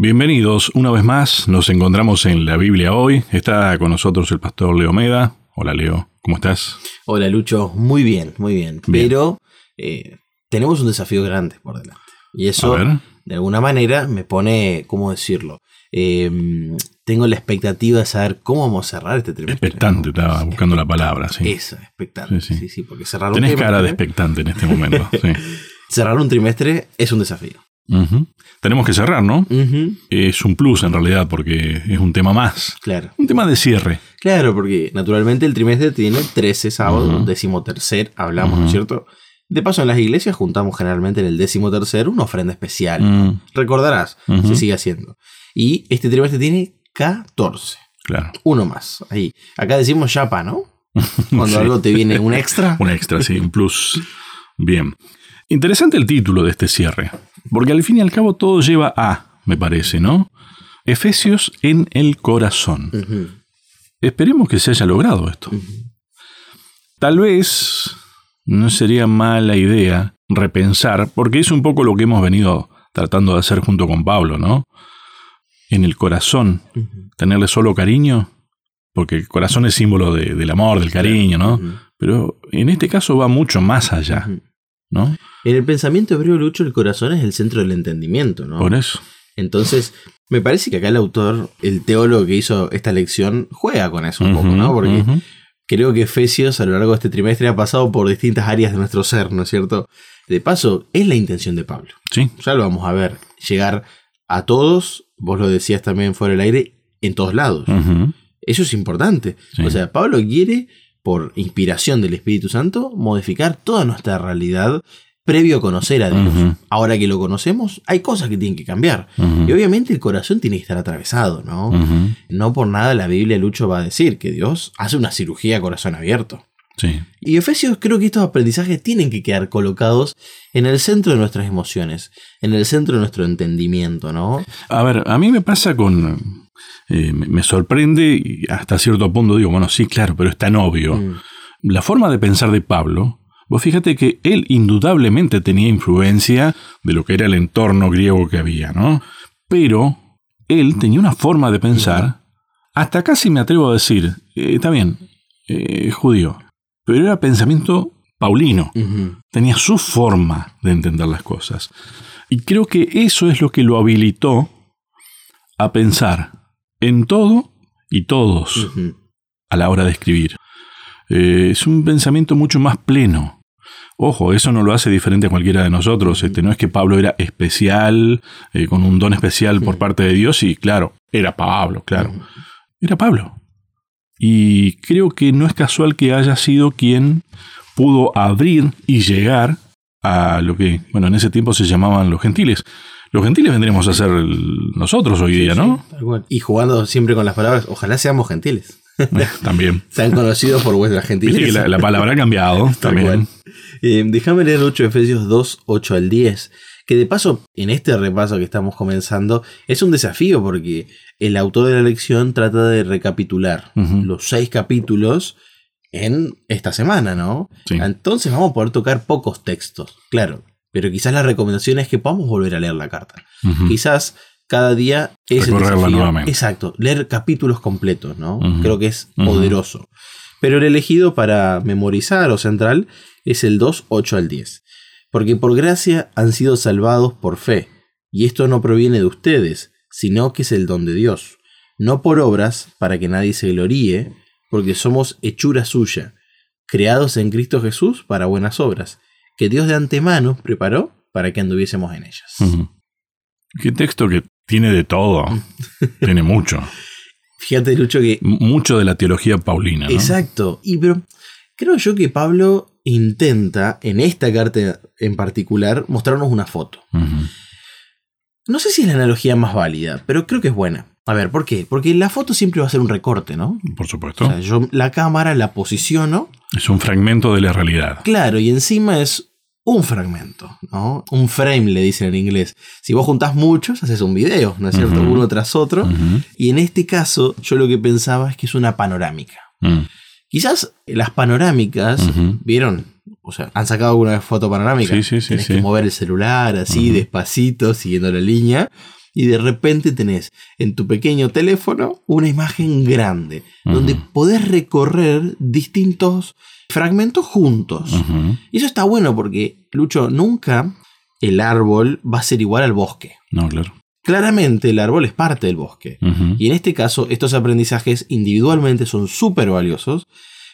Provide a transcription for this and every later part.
Bienvenidos una vez más, nos encontramos en la Biblia hoy. Está con nosotros el pastor Leo Meda. Hola Leo, ¿cómo estás? Hola Lucho, muy bien, muy bien. Pero eh, tenemos un desafío grande por delante. Y eso, de alguna manera, me pone, ¿cómo decirlo? Em, tengo la expectativa de saber cómo vamos a cerrar este trimestre. Expectante, estaba buscando la palabra, sí. Eso, expectante. Sí, sí, porque cerrar Tenés cara de expectante en este momento. cerrar un trimestre es un desafío. Tenemos que cerrar, ¿no? Es un plus en realidad porque es un tema más. Claro. Un tema de cierre. Claro, porque naturalmente el trimestre tiene 13 sábados, décimo tercer, hablamos, ¿no es cierto? De paso, en las iglesias juntamos generalmente en el décimo tercer una ofrenda especial. Mm. Recordarás, se sigue haciendo. Y este trimestre tiene 14. Claro. Uno más. Ahí. Acá decimos chapa, ¿no? Cuando algo te viene un extra. un extra, sí, un plus. Bien. Interesante el título de este cierre. Porque al fin y al cabo todo lleva a, me parece, ¿no? Efesios en el corazón. Esperemos que se haya logrado esto. Tal vez no sería mala idea repensar, porque es un poco lo que hemos venido tratando de hacer junto con Pablo, ¿no? En el corazón, tenerle solo cariño, porque el corazón es símbolo del amor, del cariño, ¿no? Pero en este caso va mucho más allá. ¿No? En el pensamiento hebreo, Lucho, el corazón es el centro del entendimiento, ¿no? Por eso. Entonces, me parece que acá el autor, el teólogo que hizo esta lección, juega con eso un poco, ¿no? Porque creo que Efesios a lo largo de este trimestre ha pasado por distintas áreas de nuestro ser, ¿no es cierto? De paso, es la intención de Pablo. Sí. Ya lo vamos a ver. Llegar a todos, vos lo decías también fuera del aire, en todos lados. Eso es importante. O sea, Pablo quiere por inspiración del Espíritu Santo, modificar toda nuestra realidad previo a conocer a Dios. Ahora que lo conocemos, hay cosas que tienen que cambiar. Y obviamente el corazón tiene que estar atravesado, ¿no? No por nada la Biblia Lucho va a decir que Dios hace una cirugía a corazón abierto. Sí. Y Efesios creo que estos aprendizajes tienen que quedar colocados en el centro de nuestras emociones, en el centro de nuestro entendimiento, ¿no? A ver, a mí me pasa con, eh, me sorprende y hasta cierto punto digo, bueno, sí, claro, pero es tan obvio. Mm. La forma de pensar de Pablo, vos fíjate que él indudablemente tenía influencia de lo que era el entorno griego que había, ¿no? Pero él tenía una forma de pensar, hasta casi me atrevo a decir, eh, está bien, eh, judío, pero era pensamiento paulino, tenía su forma de entender las cosas. Y creo que eso es lo que lo habilitó a pensar en todo y todos a la hora de escribir. Eh, es un pensamiento mucho más pleno. Ojo, eso no lo hace diferente a cualquiera de nosotros. Este, no es que Pablo era especial, eh, con un don especial por parte de Dios, y claro, era Pablo, claro. Era Pablo. Y creo que no es casual que haya sido quien pudo abrir y llegar a lo que, bueno, en ese tiempo se llamaban los gentiles. Los gentiles vendremos a ser nosotros hoy día, ¿no? Y jugando siempre con las palabras, ojalá seamos gentiles. también. Sean conocidos por vuestra gentileza. La, la, palabra ha cambiado también. Eh, déjame leer 8 Efesios 2, 8 al 10. Que de paso, en este repaso que estamos comenzando, es un desafío porque el autor de la lección trata de recapitular los seis capítulos en esta semana, ¿no? Entonces vamos a poder tocar pocos textos. Claro, pero quizás la recomendación es que podamos volver a leer la carta. Quizás cada día es nuevamente. Exacto, leer capítulos completos, ¿no? Creo que es poderoso. Pero el elegido para memorizar o central es el 2, 8 al 10. Porque por gracia han sido salvados por fe, y esto no proviene de ustedes, sino que es el don de Dios, no por obras para que nadie se gloríe, porque somos hechura suya, creados en Cristo Jesús para buenas obras, que Dios de antemano preparó para que anduviésemos en ellas. Qué texto que tiene de todo, tiene mucho. Fíjate, Lucho, que... Mucho de la teología paulina. Exacto. Y pero creo yo que Pablo intenta, en esta carta en particular, mostrarnos una foto. No sé si es la analogía más válida, pero creo que es buena. A ver, ¿por qué? Porque la foto siempre va a ser un recorte, ¿no? Por supuesto. O sea, yo la cámara la posiciono. Es un fragmento de la realidad. Claro, y encima es un fragmento, ¿no? Un frame le dicen en inglés. Si vos juntás muchos, haces un video, ¿no es cierto? Uno tras otro. Y en este caso, yo lo que pensaba es que es una panorámica. Mm. Quizás las panorámicas, ¿vieron? O sea, ¿han sacado alguna foto panorámica? Sí, sí, sí. Que mover el celular así, despacito, siguiendo la línea. y de repente tenés en tu pequeño teléfono una imagen grande, donde podés recorrer distintos fragmentos juntos. Y eso está bueno porque, Lucho, nunca el árbol va a ser igual al bosque. No, claro. Claramente el árbol es parte del bosque. Y en este caso, estos aprendizajes individualmente son súper valiosos,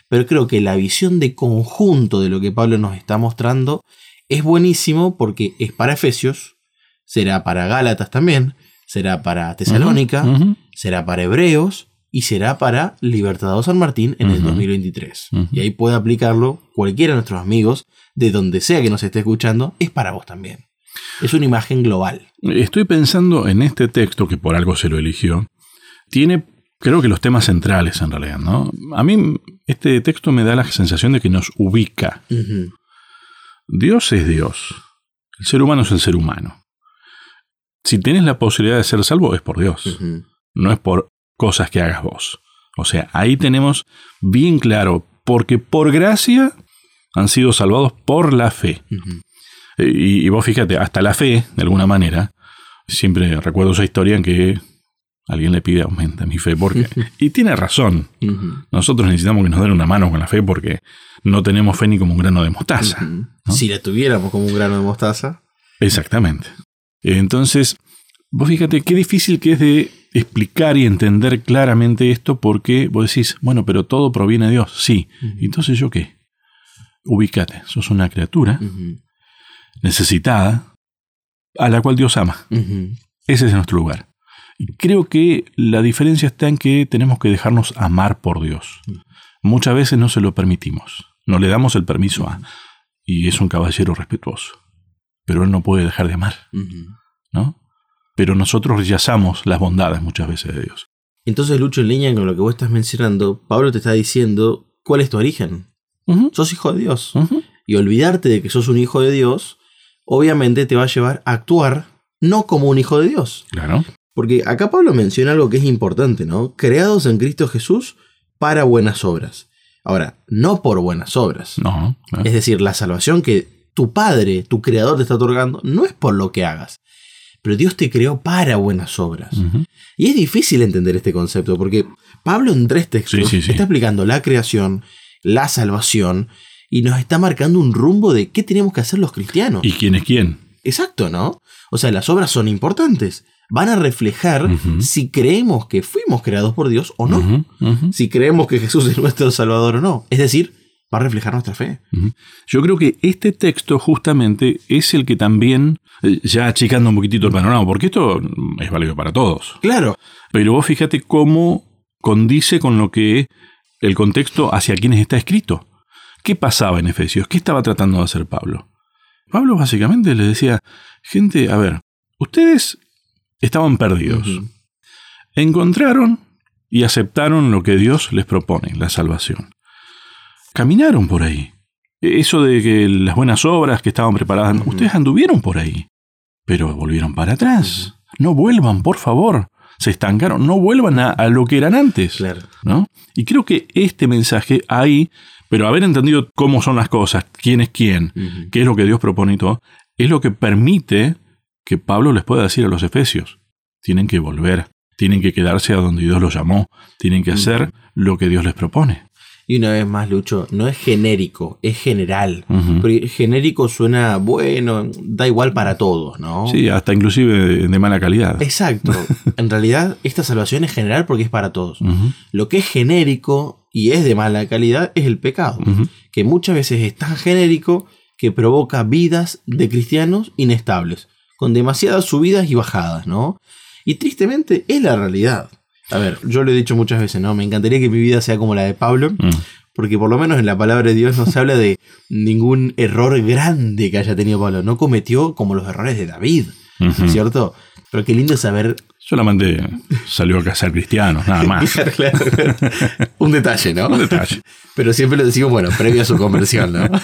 pero creo que la visión de conjunto de lo que Pablo nos está mostrando es buenísimo porque es para Efesios, será para Gálatas también, será para Tesalónica, será para Hebreos y será para Libertador San Martín en el 2023. Y ahí puede aplicarlo cualquiera de nuestros amigos, de donde sea que nos esté escuchando, es para vos también. Es una imagen global. Estoy pensando en este texto, que por algo se lo eligió. Tiene, creo que los temas centrales en realidad, ¿no? A mí este texto me da la sensación de que nos ubica. Dios es Dios. El ser humano es el ser humano. Si tienes la posibilidad de ser salvo, es por Dios. No es por cosas que hagas vos. O sea, ahí tenemos bien claro, porque por gracia han sido salvados por la fe. Y, vos fíjate, hasta la fe, de alguna manera, siempre recuerdo esa historia en que alguien le pide aumenta mi fe, porque... y tiene razón. Nosotros necesitamos que nos den una mano con la fe porque no tenemos fe ni como un grano de mostaza. Si la tuviéramos como un grano de mostaza. Exactamente. Entonces, vos fíjate qué difícil que es de explicar y entender claramente esto porque vos decís, bueno, pero todo proviene de Dios. Sí. Entonces, ¿yo qué? Ubícate, sos una criatura necesitada a la cual Dios ama. Ese es nuestro lugar. Y creo que la diferencia está en que tenemos que dejarnos amar por Dios. Muchas veces no se lo permitimos. No le damos el permiso a. Y es un caballero respetuoso. Pero él no puede dejar de amar. ¿No? Pero nosotros rechazamos las bondades muchas veces de Dios. Entonces, Lucho, en línea con lo que vos estás mencionando, Pablo te está diciendo cuál es tu origen. Sos hijo de Dios. Y olvidarte de que sos un hijo de Dios, obviamente te va a llevar a actuar no como un hijo de Dios. Claro. Porque acá Pablo menciona algo que es importante, ¿no? Creados en Cristo Jesús para buenas obras. Ahora, no por buenas obras. No. Es decir, la salvación que tu Padre, tu Creador te está otorgando, no es por lo que hagas. Pero Dios te creó para buenas obras. Y es difícil entender este concepto, porque Pablo en tres textos está explicando la creación, la salvación, y nos está marcando un rumbo de qué tenemos que hacer los cristianos. ¿Y quién es quién? Exacto, ¿no? O sea, las obras son importantes van a reflejar si creemos que fuimos creados por Dios o no. Si creemos que Jesús es nuestro Salvador o no. Es decir, va a reflejar nuestra fe. Yo creo que este texto justamente es el que también, eh, ya achicando un poquitito el panorama, porque esto es válido para todos. Claro. Pero vos fíjate cómo condice con lo que el contexto hacia quienes está escrito. ¿Qué pasaba en Efesios? ¿Qué estaba tratando de hacer Pablo? Pablo básicamente le decía, gente, a ver, ustedes estaban perdidos. Encontraron y aceptaron lo que Dios les propone, la salvación. Caminaron por ahí. Eso de que las buenas obras que estaban preparadas, ustedes anduvieron por ahí, pero volvieron para atrás. No vuelvan, por favor. Se estancaron, no vuelvan a, lo que eran antes. ¿no? Y creo que este mensaje ahí, pero haber entendido cómo son las cosas, quién es quién, qué es lo que Dios propone y todo, es lo que permite que Pablo les pueda decir a los efesios. Tienen que volver, tienen que quedarse a donde Dios los llamó, tienen que hacer lo que Dios les propone. Y una vez más, Lucho, no es genérico, es general. Porque genérico suena bueno, da igual para todos, ¿no? Sí, hasta inclusive de, mala calidad. Exacto. en realidad, esta salvación es general porque es para todos. Lo que es genérico y es de mala calidad es el pecado, que muchas veces es tan genérico que provoca vidas de cristianos inestables con demasiadas subidas y bajadas, ¿no? Y tristemente es la realidad. A ver, yo lo he dicho muchas veces, ¿no? Me encantaría que mi vida sea como la de Pablo, mm. porque por lo menos en la palabra de Dios no se habla de ningún error grande que haya tenido Pablo. No cometió como los errores de David, ¿cierto? Pero qué lindo saber. Solamente salió a casar cristianos, nada más. claro, Un detalle, ¿no? Un detalle. Pero siempre lo decimos, bueno, previo a su conversión, ¿no?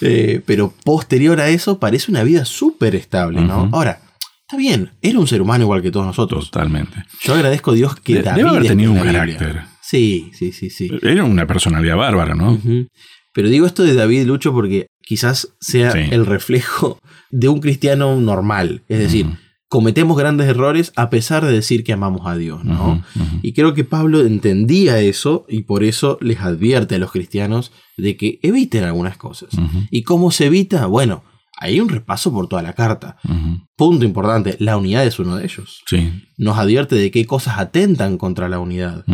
Eh, pero posterior a eso parece una vida súper estable, ¿no? Ahora, está bien, era un ser humano igual que todos nosotros. Totalmente. Yo agradezco a Dios que David. Debe haber tenido un carácter. Sí, sí, sí, sí. Era una personalidad bárbara, ¿no? Pero digo esto de David Lucho porque quizás sea el reflejo de un cristiano normal. Es decir, cometemos grandes errores a pesar de decir que amamos a Dios, ¿no? Y creo que Pablo entendía eso y por eso les advierte a los cristianos de que eviten algunas cosas. ¿Y cómo se evita? Bueno, hay un repaso por toda la carta. Punto importante, la unidad es uno de ellos. Sí. Nos advierte de qué cosas atentan contra la unidad.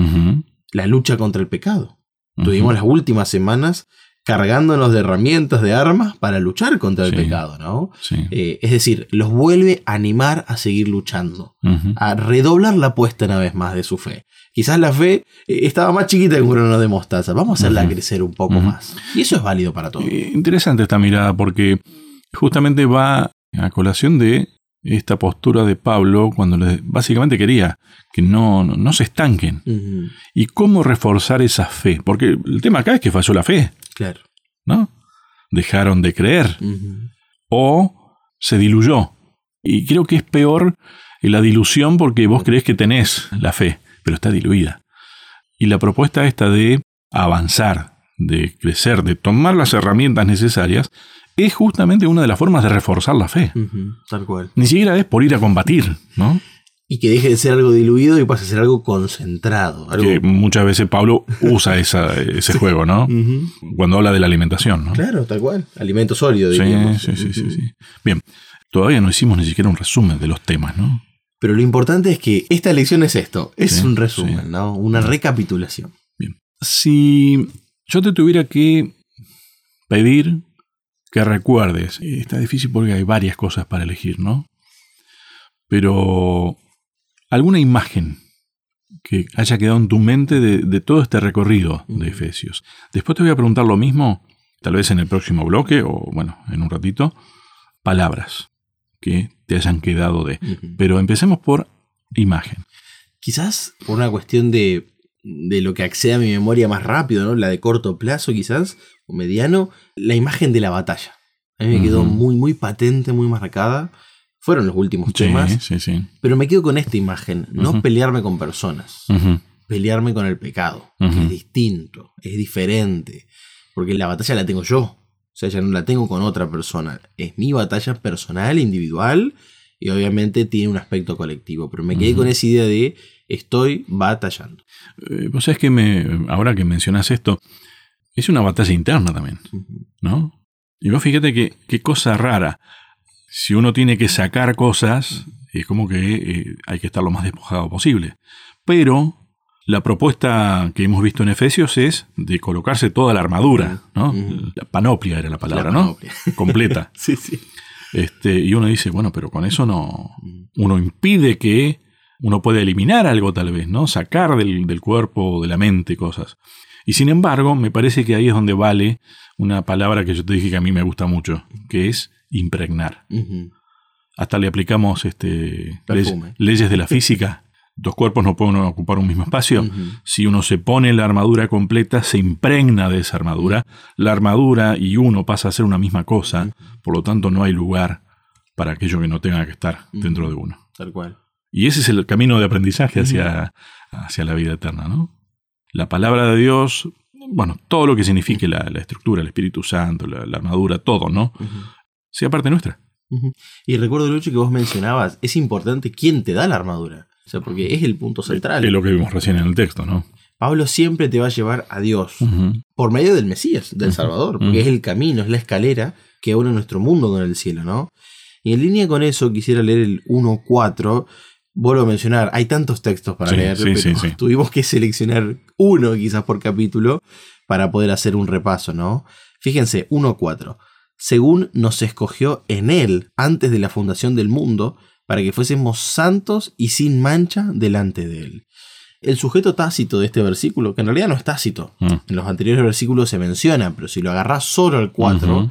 La lucha contra el pecado. Tuvimos las últimas semanas cargándonos de herramientas, de armas para luchar contra el pecado, ¿no? Eh, es decir, los vuelve a animar a seguir luchando, a redoblar la apuesta una vez más de su fe. Quizás la fe eh, estaba más chiquita que un grano de mostaza, vamos a hacerla crecer un poco más. Y eso es válido para todos. Eh, interesante esta mirada porque justamente va a colación de esta postura de Pablo cuando básicamente quería que no, no, se estanquen. ¿Y cómo reforzar esa fe? Porque el tema acá es que falló la fe. Claro. ¿No? Dejaron de creer. O se diluyó. Y creo que es peor la dilución porque vos crees que tenés la fe, pero está diluida. Y la propuesta esta de avanzar, de crecer, de tomar las herramientas necesarias, es justamente una de las formas de reforzar la fe. tal cual. Ni siquiera es por ir a combatir, ¿no? Y que deje de ser algo diluido y pase a ser algo concentrado. Que muchas veces Pablo usa ese juego, ¿no? Cuando habla de la alimentación, ¿no? Claro, tal cual. Alimento sólido, sí, Sí, sí, sí, sí. Bien, todavía no hicimos ni siquiera un resumen de los temas, ¿no? Pero lo importante es que esta lección es esto, es un resumen, ¿no? Una recapitulación. Bien. Si yo te tuviera que pedir que recuerdes. Está difícil porque hay varias cosas para elegir, ¿no? Pero alguna imagen que haya quedado en tu mente de, todo este recorrido de Efesios. Después te voy a preguntar lo mismo, tal vez en el próximo bloque o bueno, en un ratito, palabras que te hayan quedado de... Pero empecemos por imagen. Quizás por una cuestión de, de lo que accede a mi memoria más rápido, ¿no? La de corto plazo quizás, mediano, la imagen de la batalla. A mí me quedó muy, muy patente, muy marcada. Fueron los últimos temas. Sí, sí. Pero me quedo con esta imagen. No pelearme con personas. Pelearme con el pecado. es distinto, es diferente. Porque la batalla la tengo yo. O sea, ya no la tengo con otra persona. Es mi batalla personal, individual. Y obviamente tiene un aspecto colectivo. Pero me quedé con esa idea de estoy batallando. Eh, Vos sabés que me, ahora que mencionas esto, es una batalla interna también, ¿no? Y vos fíjate que qué cosa rara. Si uno tiene que sacar cosas, es como que eh, hay que estar lo más despojado posible. Pero la propuesta que hemos visto en Efesios es de colocarse toda la armadura, ¿no? La panoplia era la palabra, ¿no? Completa. sí, sí. Este, y uno dice, bueno, pero con eso no. Uno impide que uno pueda eliminar algo tal vez, ¿no? Sacar del, del cuerpo, de la mente cosas. Y sin embargo, me parece que ahí es donde vale una palabra que yo te dije que a mí me gusta mucho, que es impregnar. Hasta le aplicamos este, leyes, de la física. Dos cuerpos no pueden ocupar un mismo espacio. Si uno se pone la armadura completa, se impregna de esa armadura. La armadura y uno pasa a ser una misma cosa. Por lo tanto, no hay lugar para aquello que no tenga que estar dentro de uno. Tal cual. Y ese es el camino de aprendizaje hacia, hacia la vida eterna, ¿no? la palabra de Dios, bueno, todo lo que signifique la, estructura, el Espíritu Santo, la, armadura, todo, ¿no? Sea parte nuestra. Y recuerdo, Lucho, que vos mencionabas, es importante quién te da la armadura. O sea, porque es el punto central. Es lo que vimos recién en el texto, ¿no? Pablo siempre te va a llevar a Dios por medio del Mesías, del Salvador, porque es el camino, es la escalera que une nuestro mundo con el cielo, ¿no? Y en línea con eso quisiera leer el 1.4 vuelvo a mencionar, hay tantos textos para leer, pero tuvimos que seleccionar uno quizás por capítulo para poder hacer un repaso, ¿no? Fíjense, 1.4. Según nos escogió en Él antes de la fundación del mundo, para que fuésemos santos y sin mancha delante de Él. El sujeto tácito de este versículo, que en realidad no es tácito, mm. en los anteriores versículos se menciona, pero si lo agarras solo al 4,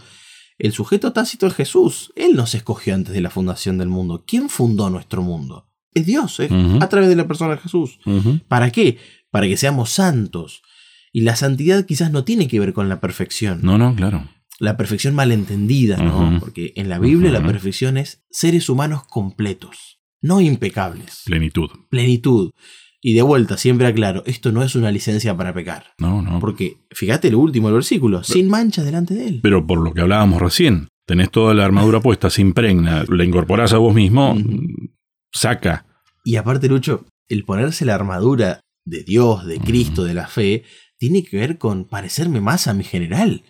el sujeto tácito es Jesús. Él nos escogió antes de la fundación del mundo. ¿Quién fundó nuestro mundo? es Dios, a través de la persona de Jesús. ¿Para qué? Para que seamos santos. Y la santidad quizás no tiene que ver con la perfección. No, no, claro. La perfección malentendida, ¿no? Porque en la Biblia la perfección es seres humanos completos, no impecables. Plenitud. Plenitud. Y de vuelta, siempre aclaro, esto no es una licencia para pecar. No, no. Porque, fíjate el último versículo, sin mancha delante de él. Pero por lo que hablábamos recién, tenés toda la armadura puesta, se impregna, la incorporás a vos mismo, saca. Y aparte, Lucho, el ponerse la armadura de Dios, de Cristo, de la fe, tiene que ver con parecerme más a mi general.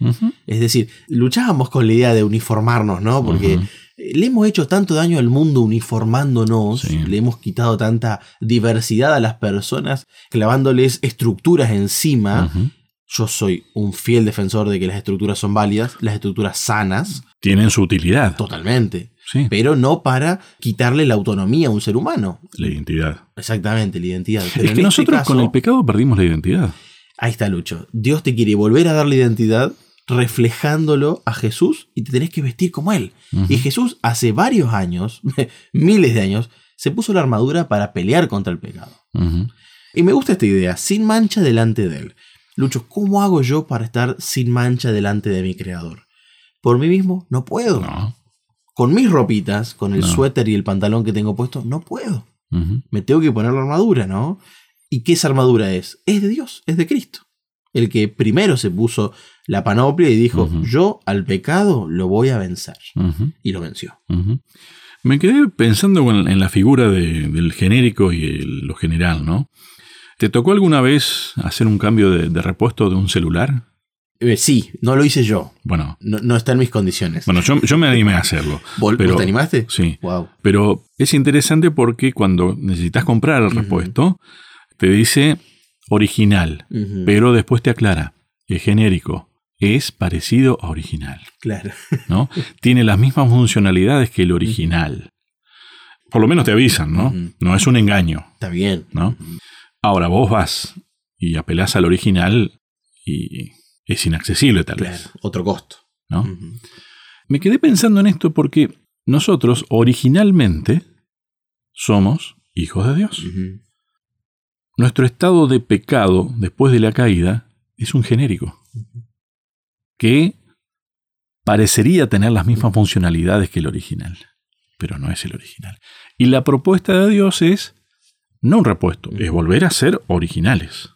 Es decir, luchábamos con la idea de uniformarnos, ¿no? Porque le hemos hecho tanto daño al mundo uniformándonos, le hemos quitado tanta diversidad a las personas, clavándoles estructuras encima. Yo soy un fiel defensor de que las estructuras son válidas, las estructuras sanas. Tienen su utilidad. Totalmente. Pero no para quitarle la autonomía a un ser humano. La identidad. Exactamente, la identidad. es que este nosotros con el pecado perdimos la identidad. Ahí está, Lucho. Dios te quiere volver a dar la identidad reflejándolo a Jesús y te tenés que vestir como Él. Y Jesús hace varios años, miles de años, se puso la armadura para pelear contra el pecado. Y me gusta esta idea, sin mancha delante de Él. Lucho, ¿cómo hago yo para estar sin mancha delante de mi Creador? Por mí mismo no puedo. Con mis ropitas, con el suéter y el pantalón que tengo puesto, no puedo. Me tengo que poner la armadura, ¿no? ¿Y qué esa armadura es? Es de Dios, es de Cristo. El que primero se puso la panoplia y dijo, yo al pecado lo voy a vencer. Y lo venció. Me quedé pensando en la figura del genérico y lo general, ¿no? ¿Te tocó alguna vez hacer un cambio de, repuesto de un celular? Eh, sí, no lo hice yo. Bueno. No, está en mis condiciones. Bueno, yo, me animé a hacerlo. ¿Vos, te animaste? Sí. Wow. Pero es interesante porque cuando necesitas comprar el repuesto, te dice original, pero después te aclara, es genérico, es parecido a original. Claro. ¿no? Tiene las mismas funcionalidades que el original. Por lo menos te avisan, ¿no? No es un engaño. Está bien. ¿no? Ahora vos vas y apelás al original y es inaccesible tal vez. Otro costo. ¿no? Me quedé pensando en esto porque nosotros originalmente somos hijos de Dios. Nuestro estado de pecado después de la caída es un genérico, que parecería tener las mismas funcionalidades que el original, pero no es el original. Y la propuesta de Dios es no un repuesto, es volver a ser originales.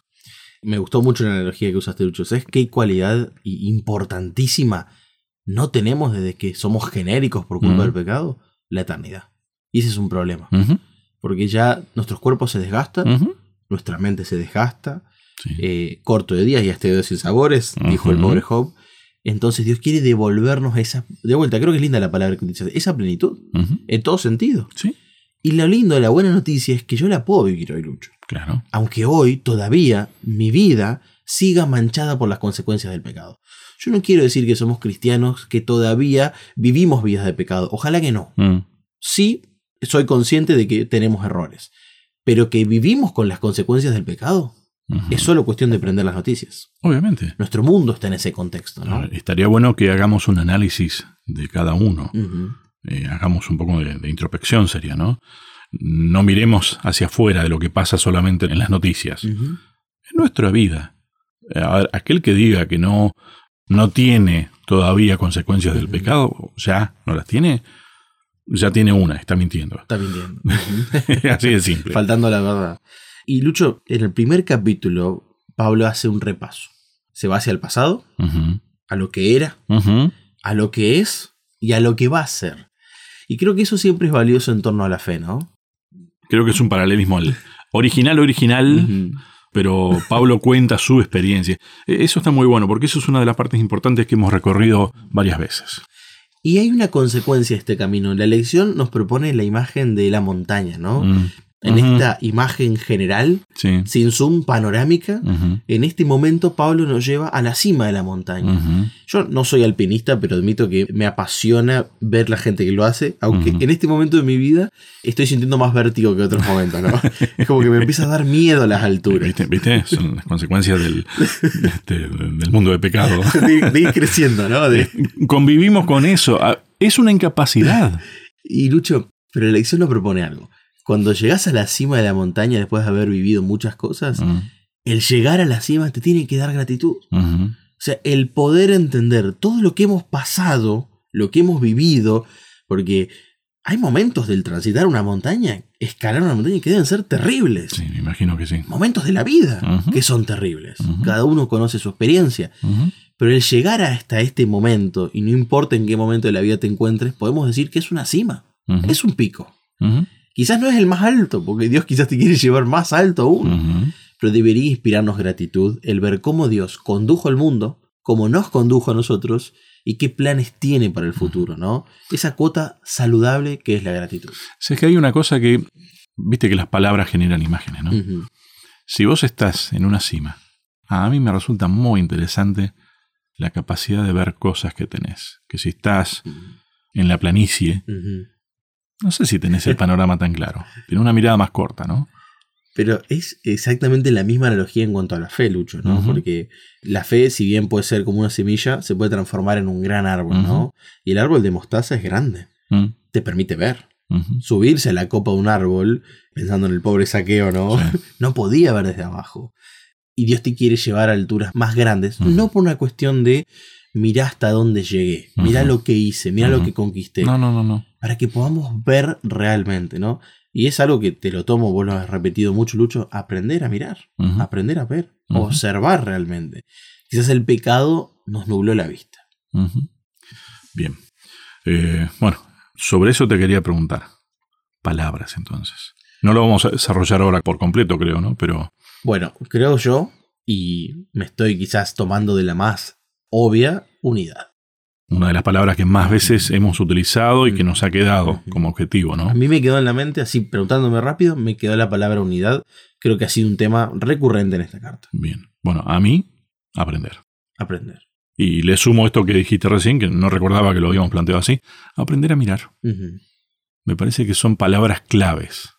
Me gustó mucho la analogía que usaste, Lucho. ¿Sabes qué cualidad importantísima no tenemos desde que somos genéricos por culpa del pecado? La eternidad. Y ese es un problema. Porque ya nuestros cuerpos se desgastan, nuestra mente se desgasta, eh, corto de días y hasta de sin sabores, dijo el pobre Job. Entonces Dios quiere devolvernos esa, de vuelta, creo que es linda la palabra que utilizaste, esa plenitud, en todo sentido. Sí. Y lo lindo, la buena noticia es que yo la puedo vivir hoy, Lucho. Claro. Aunque hoy todavía mi vida siga manchada por las consecuencias del pecado. Yo no quiero decir que somos cristianos que todavía vivimos vidas de pecado. Ojalá que no. Mm. Sí, soy consciente de que tenemos errores pero que vivimos con las consecuencias del pecado. Es solo cuestión de prender las noticias. Obviamente. Nuestro mundo está en ese contexto. ¿no? estaría bueno que hagamos un análisis de cada uno. Eh, hagamos un poco de, introspección, sería, ¿no? No miremos hacia afuera de lo que pasa solamente en las noticias. En nuestra vida. aquel que diga que no, no tiene todavía consecuencias del pecado, ya no las tiene, ya tiene una, está mintiendo. Está mintiendo. Así de simple. Faltando la verdad. Y Lucho, en el primer capítulo, Pablo hace un repaso. Se va hacia el pasado, a lo que era, a lo que es y a lo que va a ser. Y creo que eso siempre es valioso en torno a la fe, ¿no? Creo que es un paralelismo al original, original, pero Pablo cuenta su experiencia. E, eso está muy bueno, porque eso es una de las partes importantes que hemos recorrido varias veces. Y hay una consecuencia de este camino. La elección nos propone la imagen de la montaña, ¿no? Mm en esta imagen general, sin zoom panorámica, en este momento Pablo nos lleva a la cima de la montaña. Yo no soy alpinista, pero admito que me apasiona ver la gente que lo hace, aunque en este momento de mi vida estoy sintiendo más vértigo que otros momentos, ¿no? es como que me empieza a dar miedo a las alturas. ¿Viste? Son las consecuencias del, este, del mundo de pecado. de, ir creciendo, ¿no? Convivimos con eso. Ah, es una incapacidad. Y Lucho, pero la elección nos propone algo cuando llegas a la cima de la montaña después de haber vivido muchas cosas, el llegar a la cima te tiene que dar gratitud. O sea, el poder entender todo lo que hemos pasado, lo que hemos vivido, porque hay momentos del transitar una montaña, escalar una montaña que deben ser terribles. Sí, me imagino que sí. Momentos de la vida que son terribles. Cada uno conoce su experiencia. Pero el llegar hasta este momento, y no importa en qué momento de la vida te encuentres, podemos decir que es una cima, es un pico. Quizás no es el más alto, porque Dios quizás te quiere llevar más alto aún. Pero debería inspirarnos gratitud el ver cómo Dios condujo al mundo, cómo nos condujo a nosotros y qué planes tiene para el futuro, ¿no? Esa cuota saludable que es la gratitud. Si es que hay una cosa que, viste que las palabras generan imágenes, ¿no? Si vos estás en una cima, a mí me resulta muy interesante la capacidad de ver cosas que tenés. Que si estás en la planicie, no sé si tenés el panorama tan claro. Tiene una mirada más corta, ¿no? Pero es exactamente la misma analogía en cuanto a la fe, Lucho, ¿no? Porque la fe, si bien puede ser como una semilla, se puede transformar en un gran árbol, ¿no? Y el árbol de mostaza es grande. Mm. Te permite ver. Subirse a la copa de un árbol, pensando en el pobre saqueo, ¿no? no podía ver desde abajo. Y Dios te quiere llevar a alturas más grandes, no por una cuestión de mirá hasta dónde llegué, mirá lo que hice, mirá lo que conquisté. No, no, no, no. Para que podamos ver realmente, ¿no? Y es algo que te lo tomo, vos lo has repetido mucho, Lucho, aprender a mirar, aprender a ver, observar realmente. Quizás el pecado nos nubló la vista. Bien. Eh, bueno, sobre eso te quería preguntar. Palabras entonces. No lo vamos a desarrollar ahora por completo, creo, ¿no? Pero. Bueno, creo yo, y me estoy quizás tomando de la más obvia, unidad una de las palabras que más veces hemos utilizado y que nos ha quedado como objetivo, ¿no? A mí me quedó en la mente, así preguntándome rápido, me quedó la palabra unidad. Creo que ha sido un tema recurrente en esta carta. Bien. Bueno, a mí, aprender. Aprender. Y le sumo esto que dijiste recién, que no recordaba que lo habíamos planteado así, aprender a mirar. Me parece que son palabras claves.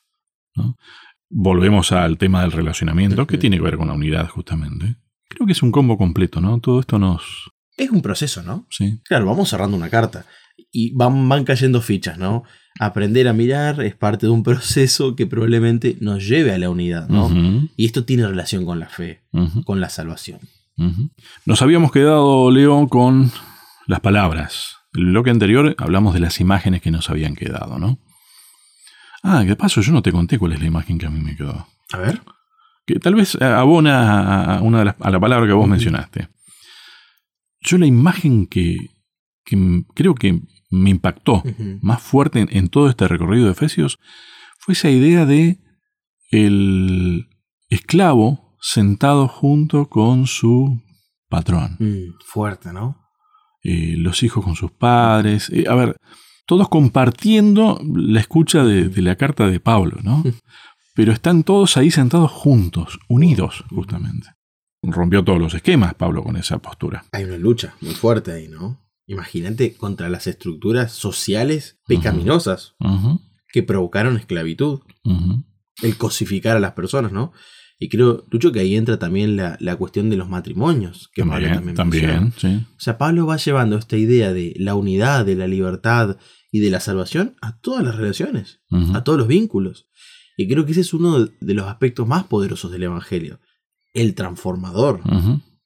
Volvemos al tema del relacionamiento, que tiene que ver con la unidad justamente. Creo que es un combo completo, ¿no? Todo esto nos, es un proceso, ¿no? Sí. Claro, vamos cerrando una carta y van, van cayendo fichas, ¿no? Aprender a mirar es parte de un proceso que probablemente nos lleve a la unidad, ¿no? Y esto tiene relación con la fe, con la salvación. Nos habíamos quedado, Leo, con las palabras. En el bloque anterior hablamos de las imágenes que nos habían quedado, ¿no? Ah, ¿qué paso? Yo no te conté cuál es la imagen que a mí me quedó. A ver. Que tal vez abona a, una de las, a la palabra que vos mencionaste. Yo la imagen que, creo que me impactó más fuerte en, todo este recorrido de Efesios fue esa idea de el esclavo sentado junto con su patrón. Mm, fuerte, ¿no? Eh, los hijos con sus padres. Eh, a ver, todos compartiendo la escucha de, de la carta de Pablo, ¿no? Pero están todos ahí sentados juntos, unidos, justamente rompió todos los esquemas, Pablo, con esa postura. Hay una lucha muy fuerte ahí, ¿no? Imagínate contra las estructuras sociales pecaminosas que provocaron esclavitud, el cosificar a las personas, ¿no? Y creo, Lucho, que ahí entra también la, cuestión de los matrimonios, que también, Pablo también, también sí. O sea, Pablo va llevando esta idea de la unidad, de la libertad y de la salvación a todas las relaciones, a todos los vínculos. Y creo que ese es uno de los aspectos más poderosos del Evangelio el transformador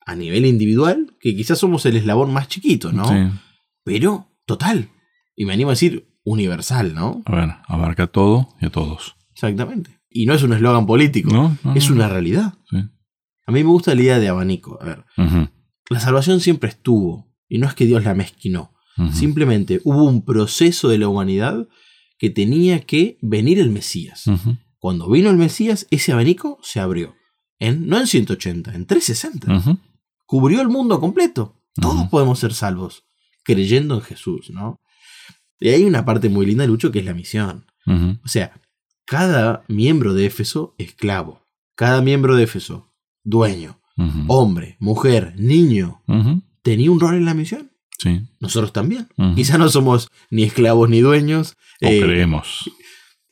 a nivel individual, que quizás somos el eslabón más chiquito, ¿no? Sí. Pero total. Y me animo a decir universal, ¿no? A ver, abarca todo y a todos. Exactamente. Y no es un eslogan político, ¿No? es una realidad. Sí. A mí me gusta la idea de abanico. A ver, la salvación siempre estuvo, y no es que Dios la mezquinó. Simplemente hubo un proceso de la humanidad que tenía que venir el Mesías. Cuando vino el Mesías, ese abanico se abrió no en 180, en 360. Cubrió el mundo completo. Todos podemos ser salvos creyendo en Jesús, ¿no? Y hay una parte muy linda, Lucho, que es la misión. O sea, cada miembro de Éfeso, esclavo. Cada miembro de Éfeso, dueño. Hombre, mujer, niño. Tenía un rol en la misión. Sí. Nosotros también. Quizá no somos ni esclavos ni dueños. O eh, creemos.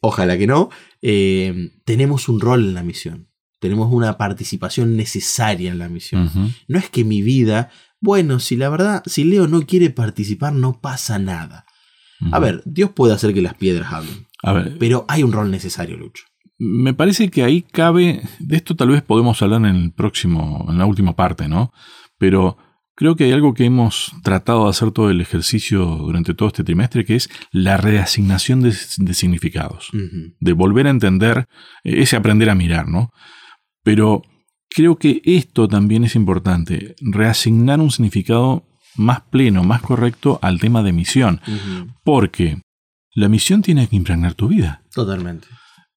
Ojalá que no. Eh, tenemos un rol en la misión tenemos una participación necesaria en la misión. No es que mi vida, bueno, si la verdad, si Leo no quiere participar, no pasa nada. A ver, Dios puede hacer que las piedras hablen. A ver, pero hay un rol necesario, Lucho. Me parece que ahí cabe, de esto tal vez podemos hablar en el próximo, en la última parte, ¿no? Pero creo que hay algo que hemos tratado de hacer todo el ejercicio durante todo este trimestre, que es la reasignación de, significados, de volver a entender ese aprender a mirar, ¿no? Pero creo que esto también es importante, reasignar un significado más pleno, más correcto al tema de misión, porque la misión tiene que impregnar tu vida. Totalmente.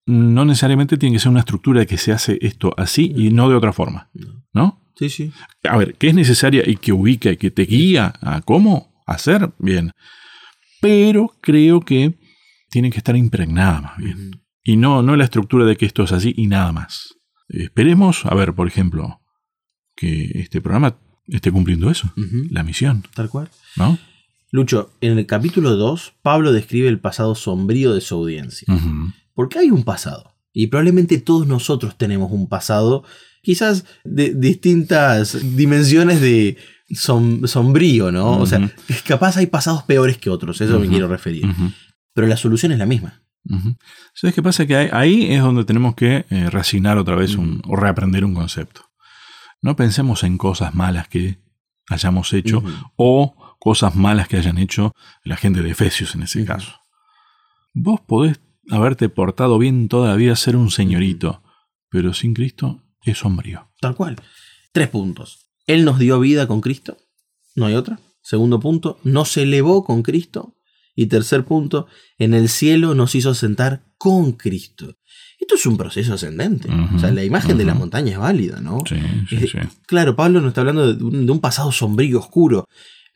No necesariamente tiene que ser una estructura de que se hace esto así y no de otra forma. ¿No? Sí, sí. A ver, que es necesaria y que ubica y que te guía a cómo hacer, bien. Pero creo que tiene que estar impregnada más bien. Y no, no la estructura de que esto es así y nada más. Esperemos, a ver, por ejemplo, que este programa esté cumpliendo eso, la misión. Tal cual. ¿No? Lucho, en el capítulo 2, Pablo describe el pasado sombrío de su audiencia. Porque hay un pasado. Y probablemente todos nosotros tenemos un pasado, quizás de distintas dimensiones de sombrío, ¿no? O sea, capaz hay pasados peores que otros, eso me quiero referir. Pero la solución es la misma. ¿Sabes qué pasa? Que ahí es donde tenemos que eh, reasignar otra vez un, o reaprender un concepto. No pensemos en cosas malas que hayamos hecho o cosas malas que hayan hecho la gente de Efesios en ese caso. Vos podés haberte portado bien toda la vida, ser un señorito, pero sin Cristo es sombrío. Tal cual. Tres puntos. Él nos dio vida con Cristo. No hay otra. Segundo punto, nos elevó con Cristo. Y tercer punto, en el cielo nos hizo sentar con Cristo. Esto es un proceso ascendente. o sea, la imagen de la montaña es válida, ¿no? Sí, sí, sí. Claro, Pablo nos está hablando de un, pasado sombrío, oscuro.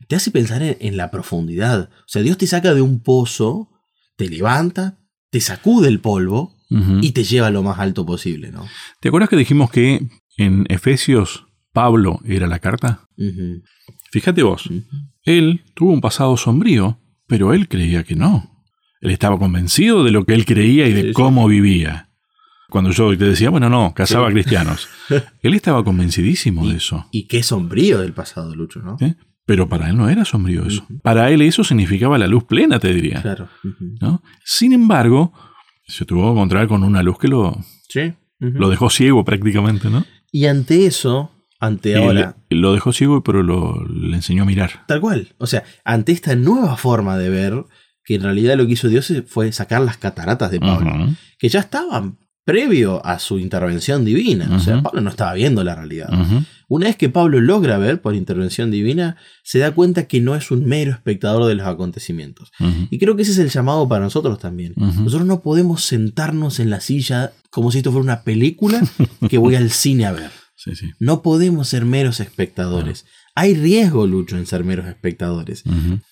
Te hace pensar en, la profundidad. O sea, Dios te saca de un pozo, te levanta, te sacude el polvo y te lleva a lo más alto posible, ¿no? ¿Te acuerdas que dijimos que en Efesios Pablo era la carta? Fíjate vos, él tuvo un pasado sombrío, pero él creía que no. Él estaba convencido de lo que él creía y de cómo vivía. Cuando yo te decía, bueno, no, casaba cristianos. él estaba convencidísimo de eso. Y qué sombrío del pasado, Lucho, ¿no? Pero para él no era sombrío eso. Para él eso significaba la luz plena, te diría. Claro. ¿no? Sin embargo, se tuvo que encontrar con una luz que lo, lo dejó ciego prácticamente, ¿no? Y ante eso, ante ahora. lo dejó ciego, pero lo, le enseñó a mirar. Tal cual. O sea, ante esta nueva forma de ver, que en realidad lo que hizo Dios fue sacar las cataratas de Pablo, que ya estaban previo a su intervención divina. O sea, Pablo no estaba viendo la realidad. Una vez que Pablo logra ver por intervención divina, se da cuenta que no es un mero espectador de los acontecimientos. Y creo que ese es el llamado para nosotros también. Nosotros no podemos sentarnos en la silla como si esto fuera una película que voy al cine a ver. No podemos ser meros espectadores. Hay riesgo, Lucho, en ser meros espectadores.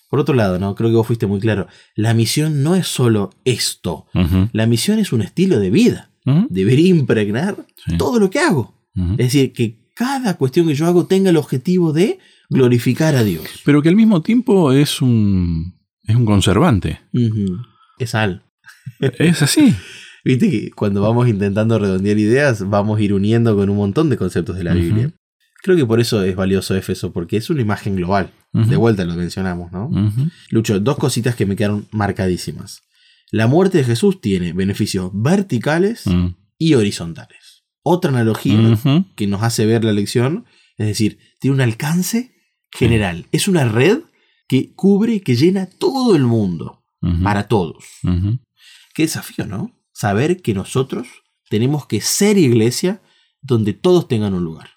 Por otro lado, ¿no? Creo que vos fuiste muy claro. La misión no es solo esto. La misión es un estilo de vida. Debería impregnar todo lo que hago. Es decir, que cada cuestión que yo hago tenga el objetivo de glorificar a Dios. Pero que al mismo tiempo es un, es un conservante. Es sal. Es así. Viste que cuando vamos intentando redondear ideas, vamos a ir uniendo con un montón de conceptos de la Biblia. Creo que por eso es valioso Éfeso, porque es una imagen global. De vuelta lo mencionamos, ¿no? Lucho, dos cositas que me quedaron marcadísimas. La muerte de Jesús tiene beneficios verticales mm. y horizontales. Otra analogía que nos hace ver la lección, es decir, tiene un alcance general. Es una red que cubre, que llena todo el mundo, para todos. Qué desafío, ¿no? Saber que nosotros tenemos que ser iglesia donde todos tengan un lugar.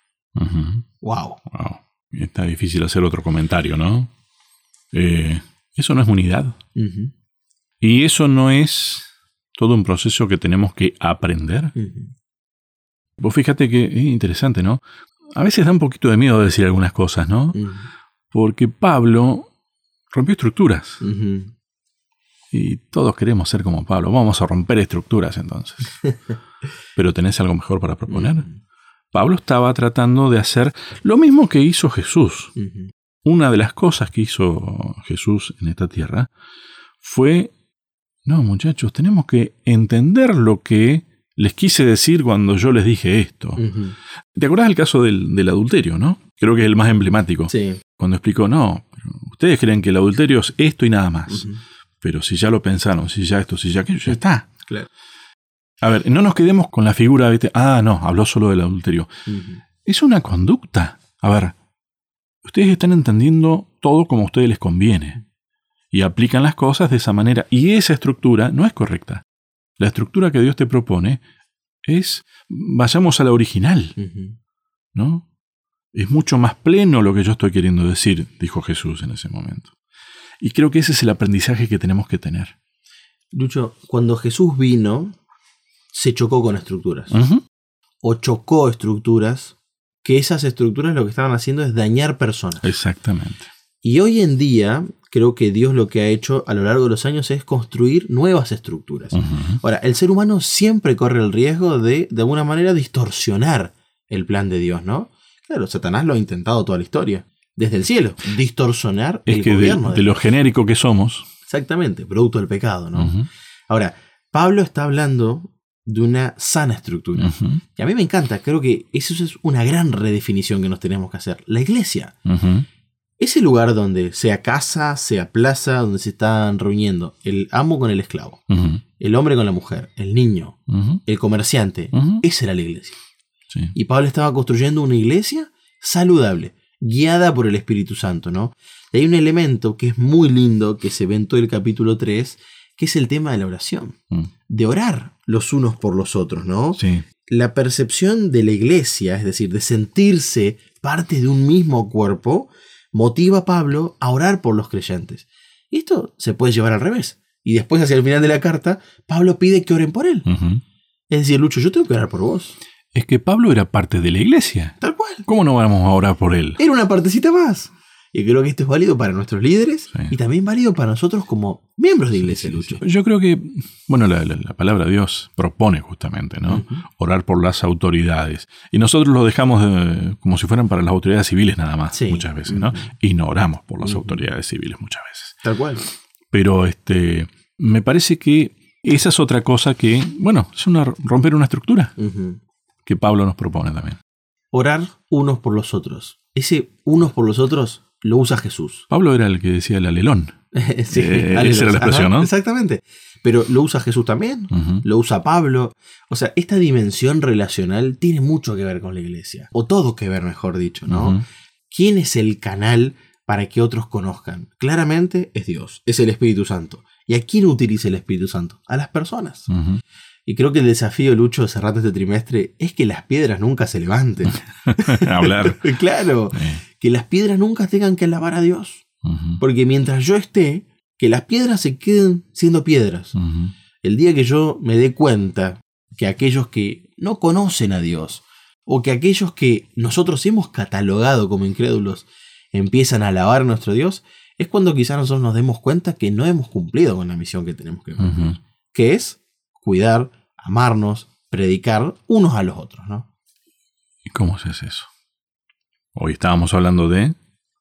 wow. wow. Está difícil hacer otro comentario, ¿no? Eh, eso no es unidad. Y eso no es todo un proceso que tenemos que aprender. Vos fíjate que es interesante, ¿no? A veces da un poquito de miedo decir algunas cosas, ¿no? Porque Pablo rompió estructuras. Y todos queremos ser como Pablo. Vamos a romper estructuras entonces. Pero tenés algo mejor para proponer. Pablo estaba tratando de hacer lo mismo que hizo Jesús. Una de las cosas que hizo Jesús en esta tierra fue no, muchachos, tenemos que entender lo que les quise decir cuando yo les dije esto. ¿Te acuerdas del caso del, adulterio, no? Creo que es el más emblemático. Sí. Cuando explicó, no, ustedes creen que el adulterio es esto y nada más. Pero si ya lo pensaron, si ya esto, si ya aquello, ya está. Claro. A ver, no nos quedemos con la figura de, ah, no, habló solo del adulterio. Es una conducta. A ver, ustedes están entendiendo todo como a ustedes les conviene y aplican las cosas de esa manera. Y esa estructura no es correcta. La estructura que Dios te propone es, vayamos a la original, ¿no? Es mucho más pleno lo que yo estoy queriendo decir, dijo Jesús en ese momento. Y creo que ese es el aprendizaje que tenemos que tener. Lucho, cuando Jesús vino, se chocó con estructuras. O chocó estructuras, que esas estructuras lo que estaban haciendo es dañar personas. Exactamente. Y hoy en día, creo que Dios lo que ha hecho a lo largo de los años es construir nuevas estructuras. Ahora, el ser humano siempre corre el riesgo de, de alguna manera, distorsionar el plan de Dios, ¿no? Claro, Satanás lo ha intentado toda la historia. Desde el cielo. Distorsionar Es el que de, gobierno. de lo genérico que somos. Exactamente, producto del pecado, ¿no? Ahora, Pablo está hablando de una sana estructura. Y a mí me encanta, creo que eso es una gran redefinición que nos tenemos que hacer. La iglesia, Ujú. ese lugar donde sea casa, sea plaza, donde se están reuniendo el amo con el esclavo, el hombre con la mujer, el niño, el comerciante, esa era la iglesia. Sí. Y Pablo estaba construyendo una iglesia saludable, guiada por el Espíritu Santo, ¿no? Y hay un elemento que es muy lindo, que se ve en todo el capítulo 3, que es el tema de la oración, Mm. de orar los unos por los otros, ¿no? Sí. La percepción de la iglesia, es decir, de sentirse parte de un mismo cuerpo, motiva a Pablo a orar por los creyentes. Y esto se puede llevar al revés. Y después, hacia el final de la carta, Pablo pide que oren por él. Es decir, Lucho, yo tengo que orar por vos. Es que Pablo era parte de la iglesia. Tal cual. ¿Cómo no vamos a orar por él? Era una partecita más. Y creo que esto es válido para nuestros líderes Sí. y también válido para nosotros como miembros de iglesia, Lucho. Yo creo que, bueno, la, la- la palabra de Dios propone justamente, ¿no? Orar por las autoridades. Y nosotros lo dejamos eh, como si fueran para las autoridades civiles nada más, Sí. muchas veces, ¿no? Y no oramos por las autoridades civiles muchas veces. Tal cual. Pero este, me parece que esa es otra cosa que, bueno, es una, romper una estructura. Que Pablo nos propone también. Orar unos por los otros. Ese unos por los otros lo usa Jesús. Pablo era el que decía el alelón. Sí, Eh, esa era la expresión, Ajá, ¿no? Exactamente. Pero lo usa Jesús también. Lo usa Pablo. O sea, esta dimensión relacional tiene mucho que ver con la iglesia. O todo que ver, mejor dicho, ¿no? ¿Quién es el canal para que otros conozcan? Claramente es Dios, es el Espíritu Santo. ¿Y a quién utiliza el Espíritu Santo? A las personas. Y creo que el desafío, Lucho, de cerrar este trimestre es que las piedras nunca se levanten. Hablar. claro, Eh, que las piedras nunca tengan que alabar a Dios. Porque mientras yo esté, que las piedras se queden siendo piedras. El día que yo me dé cuenta que aquellos que no conocen a Dios, o que aquellos que nosotros hemos catalogado como incrédulos, empiezan a alabar a nuestro Dios, es cuando quizás nosotros nos demos cuenta que no hemos cumplido con la misión que tenemos que cumplir, que es cuidar, amarnos, predicar unos a los otros, ¿no? ¿Y cómo se hace eso? Hoy estábamos hablando de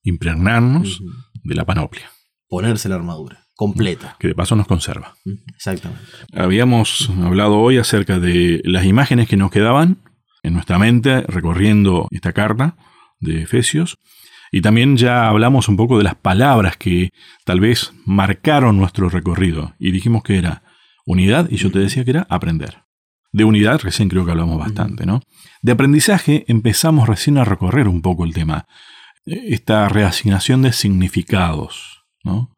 impregnarnos de la panoplia, Ponerse la armadura, completa. que de paso nos conserva. Exactamente. Habíamos hablado hoy acerca de las imágenes que nos quedaban en nuestra mente recorriendo esta carta de Efesios. Y también ya hablamos un poco de las palabras que tal vez marcaron nuestro recorrido. Y dijimos que era unidad y yo te decía que era aprender. De unidad recién creo que hablamos bastante, ¿no? De aprendizaje empezamos recién a recorrer un poco el tema. Esta reasignación de significados, ¿no?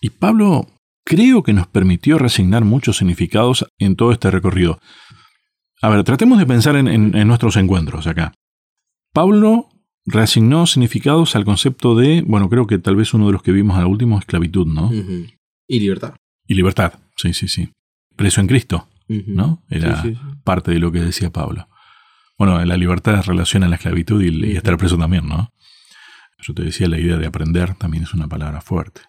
Y Pablo creo que nos permitió reasignar muchos significados en todo este recorrido. A ver, tratemos de pensar en, en- en nuestros encuentros acá. Pablo reasignó significados al concepto de, bueno, creo que tal vez uno de los que vimos al último, esclavitud, ¿no? Y libertad. Y libertad, sí, sí, sí. Preso en Cristo. ¿no? Era Sí, sí, sí. parte de lo que decía Pablo. Bueno, la libertad relaciona a la esclavitud y, y estar preso también, ¿no? Yo te decía, la idea de aprender también es una palabra fuerte.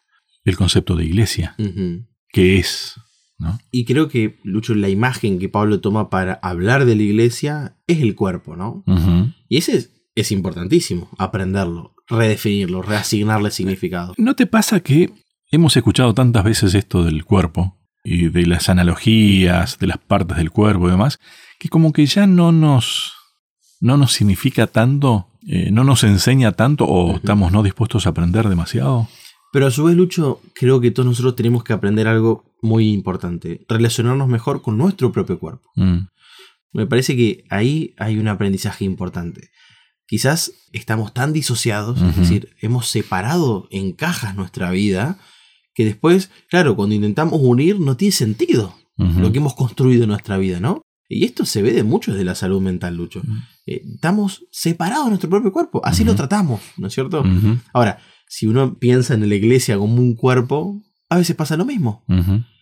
El concepto de iglesia, Ujú. que es, ¿no? Y creo que, Lucho, la imagen que Pablo toma para hablar de la iglesia es el cuerpo, ¿no? Y ese es, es importantísimo, aprenderlo, redefinirlo, reasignarle significado. ¿No te pasa que hemos escuchado tantas veces esto del cuerpo y de las analogías, de las partes del cuerpo y demás, que como que ya no nos, no nos significa tanto, eh, no nos enseña tanto o estamos no dispuestos a aprender demasiado? Pero a su vez, Lucho, creo que todos nosotros tenemos que aprender algo muy importante, relacionarnos mejor con nuestro propio cuerpo. Mm, Me parece que ahí hay un aprendizaje importante. Quizás estamos tan disociados, es decir, hemos separado en cajas nuestra vida, que después, claro, cuando intentamos unir no tiene sentido lo que hemos construido en nuestra vida, ¿no? Y esto se ve de mucho de la salud mental, Lucho. Eh, estamos separados de nuestro propio cuerpo, así lo tratamos, ¿no es cierto? Ahora, si uno piensa en la iglesia como un cuerpo, a veces pasa lo mismo.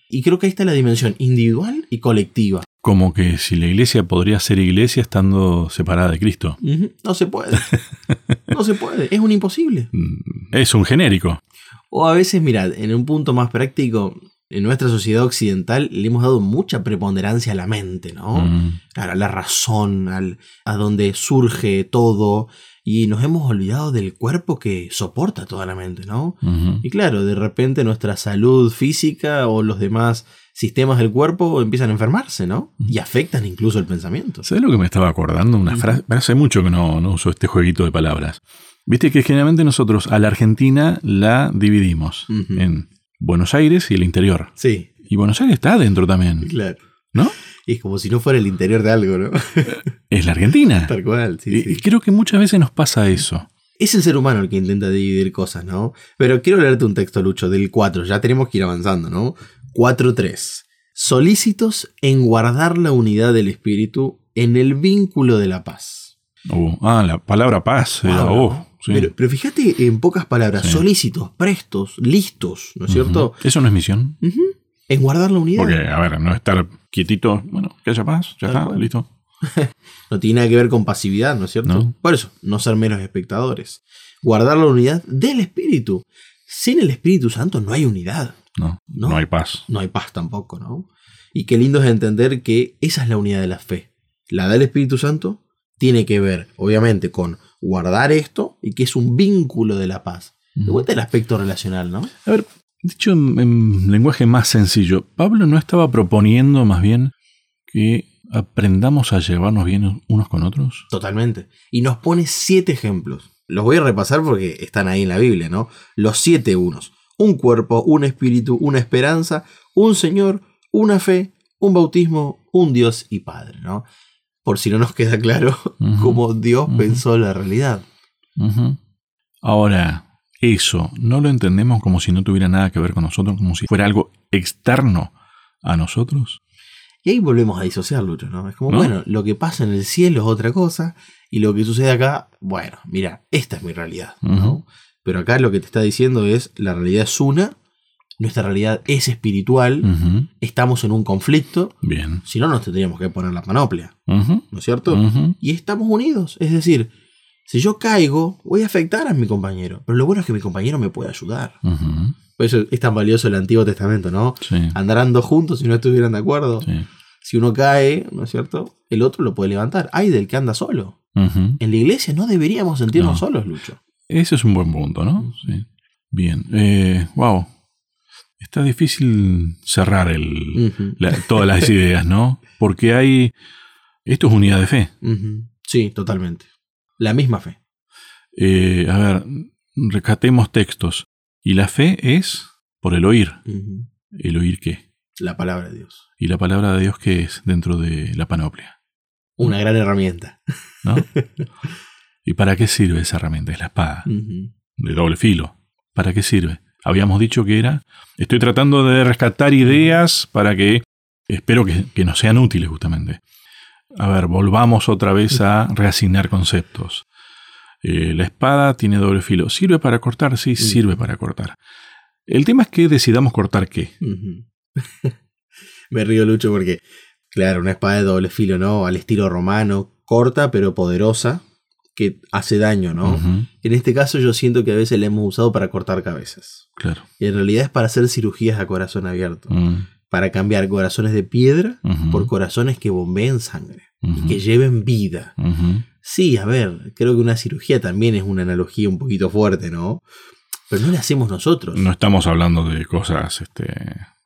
Y creo que ahí está la dimensión individual y colectiva. Como que si la iglesia podría ser iglesia estando separada de Cristo. No se puede. No se puede. Es un imposible. Mm, es un genérico. O a veces, mirad, en un punto más práctico, en nuestra sociedad occidental le hemos dado mucha preponderancia a la mente, ¿no? Mm. A la razón, al, a donde surge todo. Y nos hemos olvidado del cuerpo que soporta toda la mente, ¿no? Y claro, de repente nuestra salud física o los demás sistemas del cuerpo empiezan a enfermarse, ¿no? Y afectan incluso el pensamiento. ¿Sabes lo que me estaba acordando? Una frase. Hace mucho que no, no uso este jueguito de palabras. Viste que generalmente nosotros a la Argentina la dividimos en Buenos Aires y el interior. Sí, Y Buenos Aires está adentro también, claro. ¿no? Y es como si no fuera el interior de algo, ¿no? Es la Argentina. Tal cual, sí, Y, sí. creo que muchas veces nos pasa eso. Es el ser humano el que intenta dividir cosas, ¿no? Pero quiero leerte un texto, Lucho, del 4. Ya tenemos que ir avanzando, ¿no? 4.3. Solícitos en guardar la unidad del espíritu en el vínculo de la paz. Uh, ah, la palabra paz. uh, ¿no? Sí. pero, pero fíjate en pocas palabras, Sí. solícitos, prestos, listos, ¿no es cierto? Eso no es misión. Ujú. En guardar la unidad. Porque, a ver, no estar quietito, bueno, que haya paz, ya Tal está, cual. listo. No tiene nada que ver con pasividad, ¿no es cierto? No. Por eso, no ser meros espectadores. Guardar la unidad del espíritu. Sin el Espíritu Santo no hay unidad. No, No. no, hay paz. no hay paz tampoco, ¿no? Y qué lindo es entender que esa es la unidad de la fe. La del Espíritu Santo tiene que ver, obviamente, con guardar esto y que es un vínculo de la paz. De vuelta el aspecto relacional, ¿no? A ver, dicho en, en lenguaje más sencillo, Pablo no estaba proponiendo más bien que aprendamos a llevarnos bien unos con otros. Totalmente. Y nos pone siete ejemplos. Los voy a repasar porque están ahí en la Biblia, ¿no? Los siete unos. Un cuerpo, un espíritu, una esperanza, un Señor, una fe, un bautismo, un Dios y Padre, ¿no? Por si no nos queda claro cómo Dios pensó la realidad. Ahora, eso no lo entendemos como si no tuviera nada que ver con nosotros, como si fuera algo externo a nosotros. Y ahí volvemos a disociar, Lucho, ¿no? Es como, ¿No? bueno, lo que pasa en el cielo es otra cosa, y lo que sucede acá, bueno, mira, esta es mi realidad, ¿no? Pero acá lo que te está diciendo es, la realidad es una, nuestra realidad es espiritual, estamos en un conflicto, Bien. si no nos tendríamos que poner la panoplia. ¿no es cierto? Y estamos unidos, es decir, si yo caigo, voy a afectar a mi compañero, pero lo bueno es que mi compañero me puede ayudar. Por eso es tan valioso el Antiguo Testamento, ¿no? Sí. Andar dos juntos si no estuvieran de acuerdo. sí. Si uno cae, ¿no es cierto? El otro lo puede levantar. Hay del que anda solo. En la iglesia no deberíamos sentirnos No. solos, Lucho. Ese es un buen punto, ¿no? Sí. Bien. Eh, wow. Está difícil cerrar el, la- todas las ideas, ¿no? Porque hay... Esto es unidad de fe. Sí, totalmente. La misma fe. Eh, a ver, rescatemos textos. Y la fe es por el oír. ¿El oír qué? La palabra de Dios. ¿Y la palabra de Dios qué es dentro de la panoplia? Una gran herramienta. ¿No? ¿Y para qué sirve esa herramienta? Es la espada, de doble filo. ¿Para qué sirve? Habíamos dicho que era... Estoy tratando de rescatar ideas para que... Espero que, que nos sean útiles justamente. A ver, volvamos otra vez a reasignar conceptos. Eh, la espada tiene doble filo. ¿Sirve para cortar? Sí, sirve para cortar. El tema es que decidamos cortar qué. Me río, Lucho, porque, claro, una espada de doble filo, ¿no? Al estilo romano, corta pero poderosa, que hace daño, ¿no? En este caso yo siento que a veces la hemos usado para cortar cabezas. claro. Y en realidad es para hacer cirugías a corazón abierto. Mm, Para cambiar corazones de piedra por corazones que bombeen sangre y que lleven vida. Sí, a ver, creo que una cirugía también es una analogía un poquito fuerte, ¿no? Pero no la hacemos nosotros. No estamos hablando de cosas este,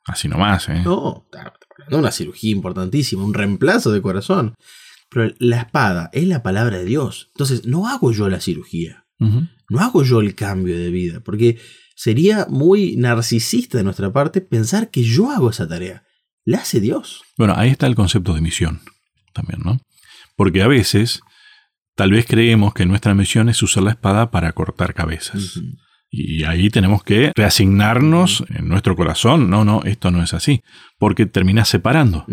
así nomás, ¿eh? No, estamos hablando de una cirugía importantísima, un reemplazo de corazón. Pero la espada es la palabra de Dios. Entonces, no hago yo la cirugía. No hago yo el cambio de vida. Porque sería muy narcisista de nuestra parte pensar que yo hago esa tarea. La hace Dios. Bueno, ahí está el concepto de misión también, ¿no? Porque a veces tal vez creemos que nuestra misión es usar la espada para cortar cabezas. Y ahí tenemos que reasignarnos en nuestro corazón. No, no, esto no es así. Porque termina separando,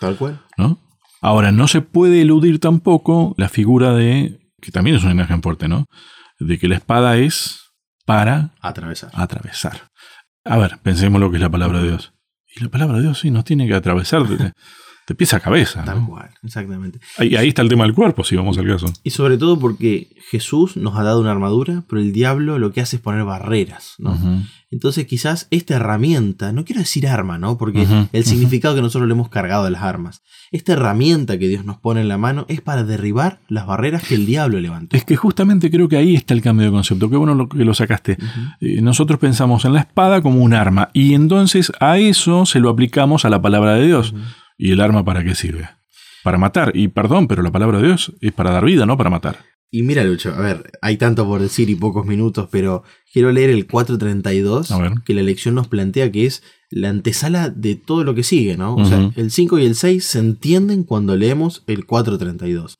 Tal cual. ¿no? Ahora, no se puede eludir tampoco la figura de, que también es una imagen fuerte, ¿no? De que la espada es para Atravesar. atravesar. A ver, pensemos lo que es la palabra de Dios. Y la palabra de Dios sí nos tiene que atravesar de, pieza a cabeza. Tal cual, exactamente. Ahí, ahí, está el tema del cuerpo, si vamos al caso. Y sobre todo porque Jesús nos ha dado una armadura, pero el diablo lo que hace es poner barreras, ¿no? Entonces quizás esta herramienta, no quiero decir arma, ¿no? Porque el significado que nosotros le hemos cargado de las armas, esta herramienta que Dios nos pone en la mano es para derribar las barreras que el diablo levantó. Es que justamente creo que ahí está el cambio de concepto. Qué bueno que lo sacaste. Eh, nosotros pensamos en la espada como un arma y entonces a eso se lo aplicamos a la palabra de Dios. ¿Y el arma para qué sirve? Para matar. Y perdón, pero la palabra de Dios es para dar vida, no para matar. Y mira, Lucho, a ver, hay tanto por decir y pocos minutos, pero quiero leer el 432, que la lección nos plantea que es la antesala de todo lo que sigue, ¿no? O sea, el 5 y el 6 se entienden cuando leemos el 432.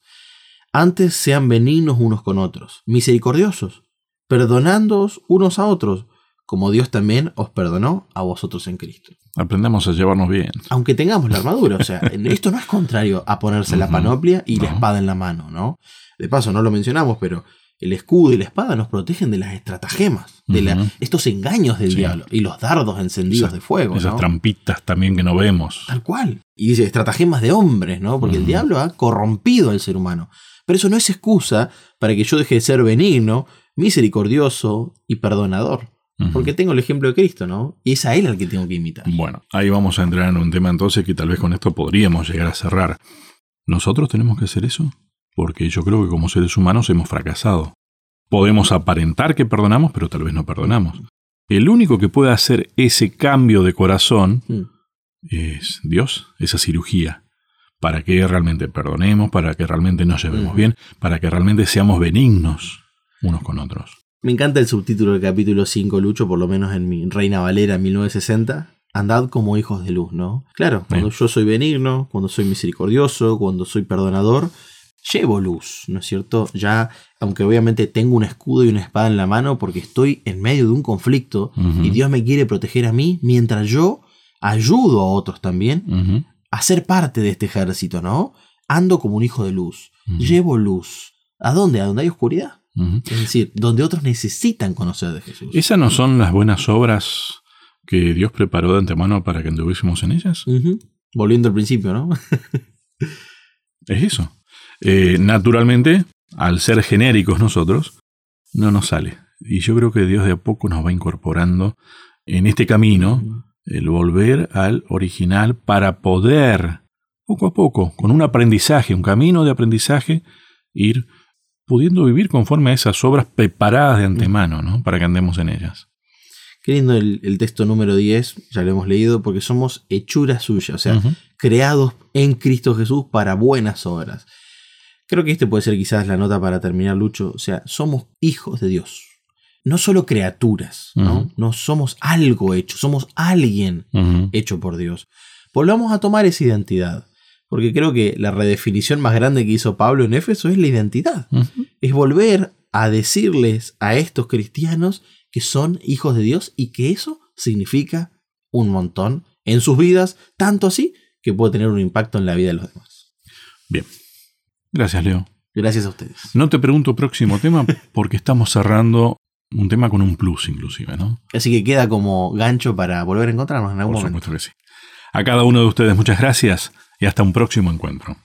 Antes sean benignos unos con otros, misericordiosos, perdonándoos unos a otros, como Dios también os perdonó a vosotros en Cristo. Aprendamos a llevarnos bien. Aunque tengamos la armadura, o sea, esto no es contrario a ponerse la panoplia y la espada en la mano, ¿no? De paso, no lo mencionamos, pero el escudo y la espada nos protegen de las estratagemas, de estos engaños del diablo y los dardos encendidos de fuego. Esas trampitas también que no vemos. Tal cual. Y dice estratagemas de hombres, ¿no? Porque el diablo ha corrompido al ser humano. Pero eso no es excusa para que yo deje de ser benigno, misericordioso y perdonador. Porque tengo el ejemplo de Cristo, ¿no? Y es a Él al que tengo que imitar. Bueno, ahí vamos a entrar en un tema entonces que tal vez con esto podríamos llegar a cerrar. ¿Nosotros tenemos que hacer eso? porque yo creo que como seres humanos hemos fracasado. Podemos aparentar que perdonamos, pero tal vez no perdonamos. El único que puede hacer ese cambio de corazón mm. es Dios, esa cirugía, para que realmente perdonemos, para que realmente nos llevemos mm. bien, para que realmente seamos benignos unos con otros. Me encanta el subtítulo del capítulo 5, Lucho, por lo menos en mi Reina Valera 1960. Andad como hijos de luz, ¿no? Claro, cuando yo soy benigno, cuando soy misericordioso, cuando soy perdonador, llevo luz, ¿no es cierto? Ya, aunque obviamente tengo un escudo y una espada en la mano porque estoy en medio de un conflicto y Dios me quiere proteger a mí, mientras yo ayudo a otros también a ser parte de este ejército, ¿no? Ando como un hijo de luz, llevo luz. ¿A dónde? ¿A donde hay oscuridad? Es decir, donde otros necesitan conocer de Jesús. ¿Esas no son las buenas obras que Dios preparó de antemano para que anduviésemos en ellas? Volviendo al principio, ¿no? es eso. Eh, naturalmente, al ser genéricos nosotros, no nos sale. Y yo creo que Dios de a poco nos va incorporando en este camino el volver al original para poder, poco a poco, con un aprendizaje, un camino de aprendizaje, ir pudiendo vivir conforme a esas obras preparadas de antemano, ¿no? Para que andemos en ellas. Qué lindo el, texto número 10, ya lo hemos leído, porque somos hechuras suyas, o sea, creados en Cristo Jesús para buenas obras. Creo que este puede ser quizás la nota para terminar, Lucho. O sea, somos hijos de Dios. No solo criaturas, ¿no? No somos algo hecho, somos alguien hecho por Dios. Volvamos a tomar esa identidad. Porque creo que la redefinición más grande que hizo Pablo en Éfeso es la identidad. Es volver a decirles a estos cristianos que son hijos de Dios y que eso significa un montón en sus vidas, tanto así que puede tener un impacto en la vida de los demás. Bien, Gracias, Leo. Gracias a ustedes. No te pregunto próximo tema porque estamos cerrando un tema con un plus inclusive, ¿no? Así que queda como gancho para volver a encontrarnos en algún Por supuesto que sí. A cada uno de ustedes muchas gracias y hasta un próximo encuentro.